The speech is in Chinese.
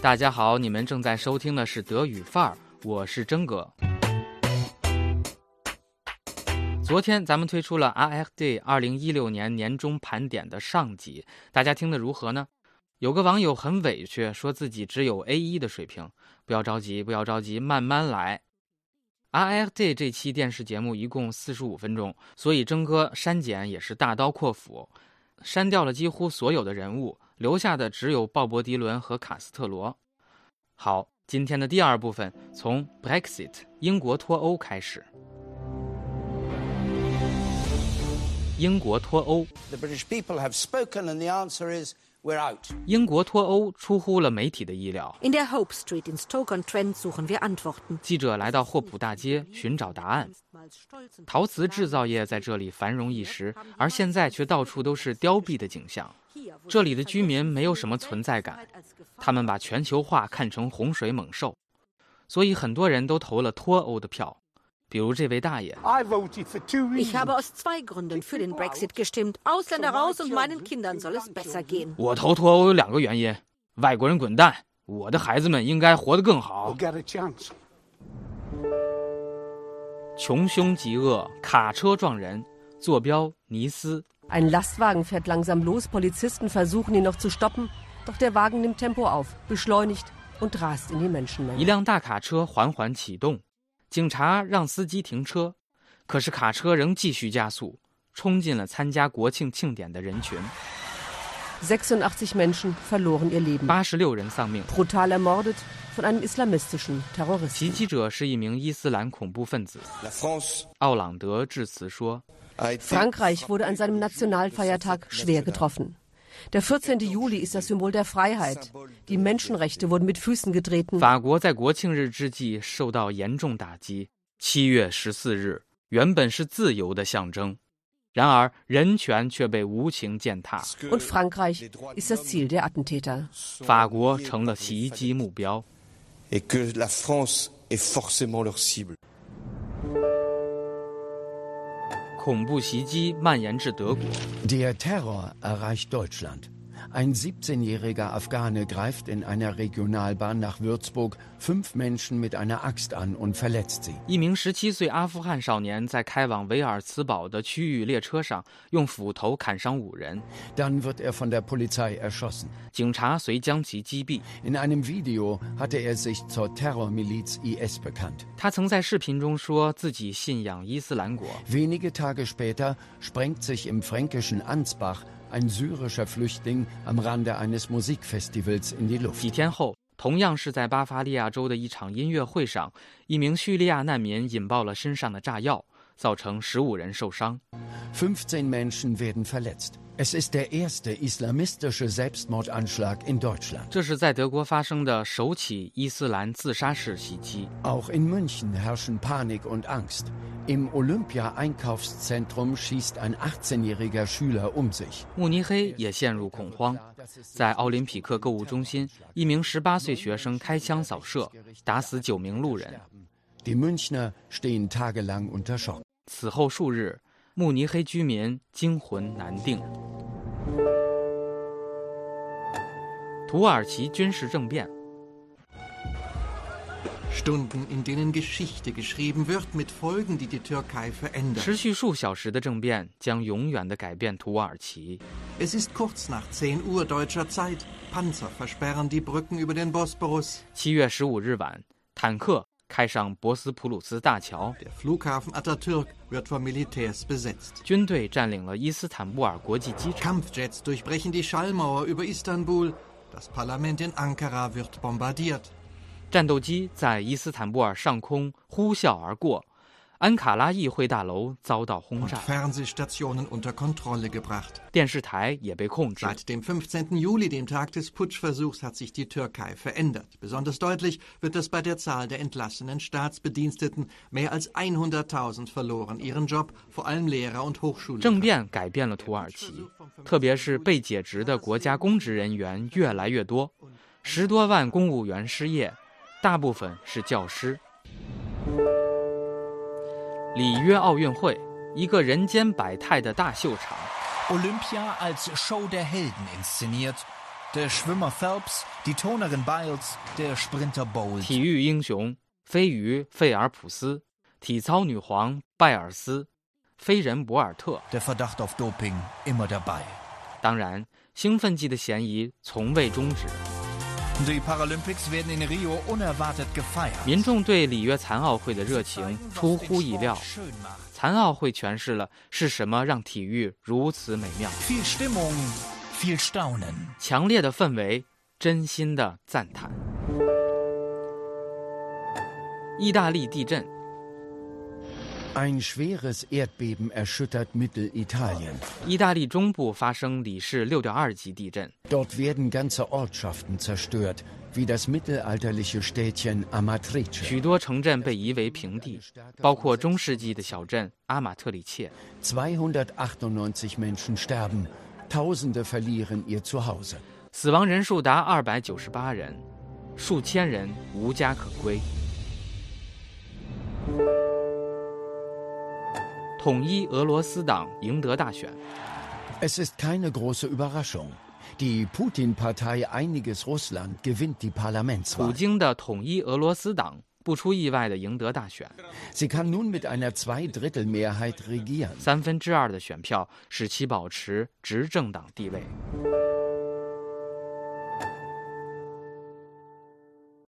大家好，你们正在收听的是德语范儿，我是真哥。昨天咱们推出了 RFD 二零一六年年终盘点的上集，大家听得如何呢？有个网友很委屈，说自己只有 A 一的水平。不要着急，不要着急，慢慢来。RFD 这期电视节目一共四十五分钟，所以征哥删减也是大刀阔斧，删掉了几乎所有的人物，留下的只有鲍勃迪伦和卡斯特罗。好，今天的第二部分从 Brexit 英国脱欧开始。英国脱欧。英国脱欧出乎了媒体的意料。记者来到霍普大街寻找答案。陶瓷制造业在这里繁荣一时，而现在却到处都是凋敝的景象。这里的居民没有什么存在感，他们把全球化看成洪水猛兽，所以很多人都投了脱欧的票。比如这位大爷。我投脱欧有两个原因：外国人滚蛋，我的孩子们应该活得更好。穷凶极恶，卡车撞人，坐标尼斯。Ein Lastwagen fährt langsam los. Polizisten versuchen ihn noch zu stoppen, doch der Wagen nimmt Tempo auf, beschleunigt und rast in die Menschenmenge. 一辆大卡车缓缓启动。警察让司机停车，可是卡车仍继续加速，冲进了参加国庆庆典的人群。86 Menschen verloren ihr Leben. 八十六人丧命。Brutal ermordet von einem islamistischen Terroristen. 袭击者是一名伊斯兰恐怖分子。奥朗德致辞说：“Frankreich wurde an seinem Nationalfeiertag schwer getroffen.” Der 14. Juli ist das Symbol der Freiheit. Die Menschenrechte wurden mit Füßen getreten. 法国在国庆日之际受到严重打击。七月十四日原本是自由的象征， 然而人权却被无情践踏。Und Frankreich ist das Ziel der Attentäter. 法国成了袭击目标。Et que la France est forcément leur cible. 恐怖袭击蔓延至德国。Der Terror erreicht Deutschland. Ein 17-jähriger Afghane greift in einer Regionalbahn nach Würzburg fünf Menschen mit einer Axt an und verletzt sie. 一名十七岁阿富汗少年在开往维尔茨堡的区域列车上用斧头砍伤五人。Dann wird er von der Polizei erschossen. 警察遂将其击毙。In einem Video hatte er sich zur Terrormiliz IS bekannt. 他曾在视频中说自己信仰伊斯兰国。Wenige Tage später sprengt sich im fränkischen Ansbach ein syrischer Flüchtling am Rande eines Musikfestivals in die Luft. 几天后，同样是在巴伐利亚州的一场音乐会上，一名叙利亚难民引爆了身上的炸药，造成十五人受伤。15 Menschen werden verletzt. Es ist der erste islamistische Selbstmordanschlag in Deutschland. 这是在德国发生的首起伊斯兰自杀式袭击。Auch in München herrschen Panik und Angst. Im Olympia-Einkaufszentrum schießt ein 18-jähriger Schüler um sich. 慕尼黑也陷入恐慌，在奥林匹克购物中心，一名18岁学生开枪扫射，打死九名路人。Die Münchner stehen tagelang unter Schock. 此后数日。慕尼黑居民惊魂难定。土耳其军事政变。 持续数小时的政变将永远的改变土耳其。七月十五日晚，坦克。开上博斯普鲁斯大桥。军队占领了伊斯坦布尔国际机场。 战斗机在伊斯坦布尔上空呼啸而过安卡拉议会大楼遭到轰炸。电视台也被控制。政变改变了土耳其特别是被解职的国家公职人员越来越多十多万公务员失业大部分是教师。里约奥运会，一个人间百态的大秀场。Olympia als Show der Helden inszeniert der Schwimmer Phelps, die Turnerin Biles, der Sprinter Bolt. 体育英雄飞鱼费尔普斯，体操女皇拜尔斯，飞人博尔特。Der Verdacht auf Doping immer dabei. 当然，兴奋剂的嫌疑从未终止。民众对里约残奥会的热情出乎意料。残奥会诠释了是什么让体育如此美妙，Viel Stimmung, viel Staunen. 强烈的氛围，真心的赞叹。意大利地震，Ein schweres Erdbeben erschüttert Mittelitalien. 意大利中部发生里氏六点二级地震， Dort werden ganze Ortschaften zerstört, wie das mittelalterliche Städtchen Amatrice. 许多城镇被夷为平地，包括中世纪的小镇阿马特里切。 298 Menschen sterben, Tausende verlieren ihr Zuhause. 死亡人数达二百九十八人，数千人无家可归。 统一俄罗斯党赢得大选，Es ist keine große Überraschung. Die Putin-Partei Einiges Russland gewinnt die 普.京的统一俄罗斯党不出意外的赢得大选，Sie kann nun mit einer Zweidrittelmehrheit regieren. 三分之二的选票使其保持执政党地位。